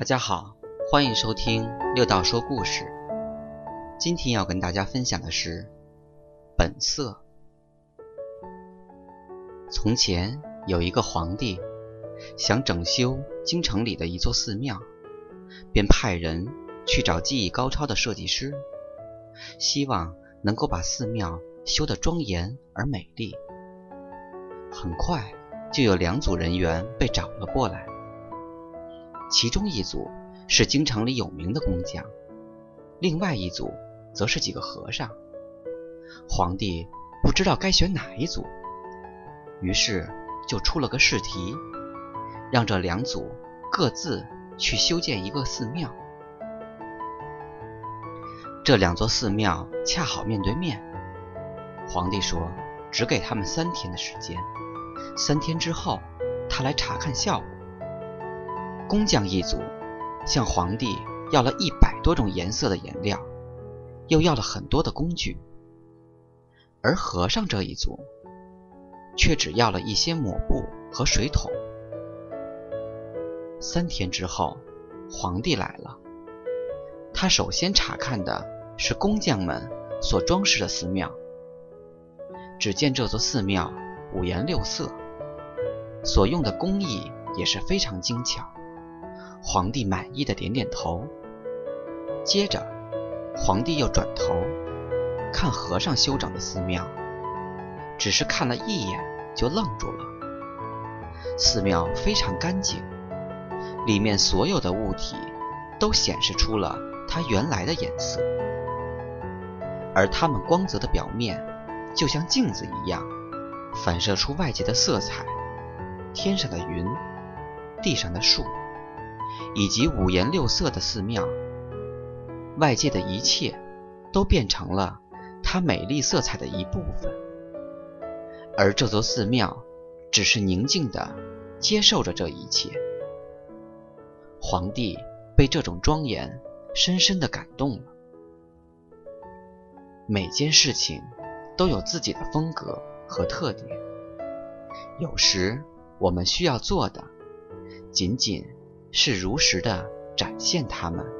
大家好，欢迎收听六道说故事。今天要跟大家分享的是本色。从前有一个皇帝，想整修京城里的一座寺庙，便派人去找技艺高超的设计师，希望能够把寺庙修得庄严而美丽。很快就有两组人员被找了过来。其中一组是京城里有名的工匠，另外一组则是几个和尚。皇帝不知道该选哪一组，于是就出了个试题，让这两组各自去修建一个寺庙。这两座寺庙恰好面对面，皇帝说只给他们三天的时间，三天之后他来查看效果。工匠一组向皇帝要了一百多种颜色的颜料，又要了很多的工具，而和尚这一组却只要了一些抹布和水桶。三天之后，皇帝来了，他首先查看的是工匠们所装饰的寺庙。只见这座寺庙五颜六色，所用的工艺也是非常精巧。皇帝满意的点点头，接着，皇帝又转头看和尚修整的寺庙，只是看了一眼就愣住了。寺庙非常干净，里面所有的物体都显示出了它原来的颜色，而它们光泽的表面就像镜子一样，反射出外界的色彩，天上的云，地上的树。以及五颜六色的寺庙，外界的一切都变成了它美丽色彩的一部分，而这座寺庙只是宁静地接受着这一切。皇帝被这种庄严深深地感动了。每件事情都有自己的风格和特点，有时我们需要做的仅仅。是如实的展现他们。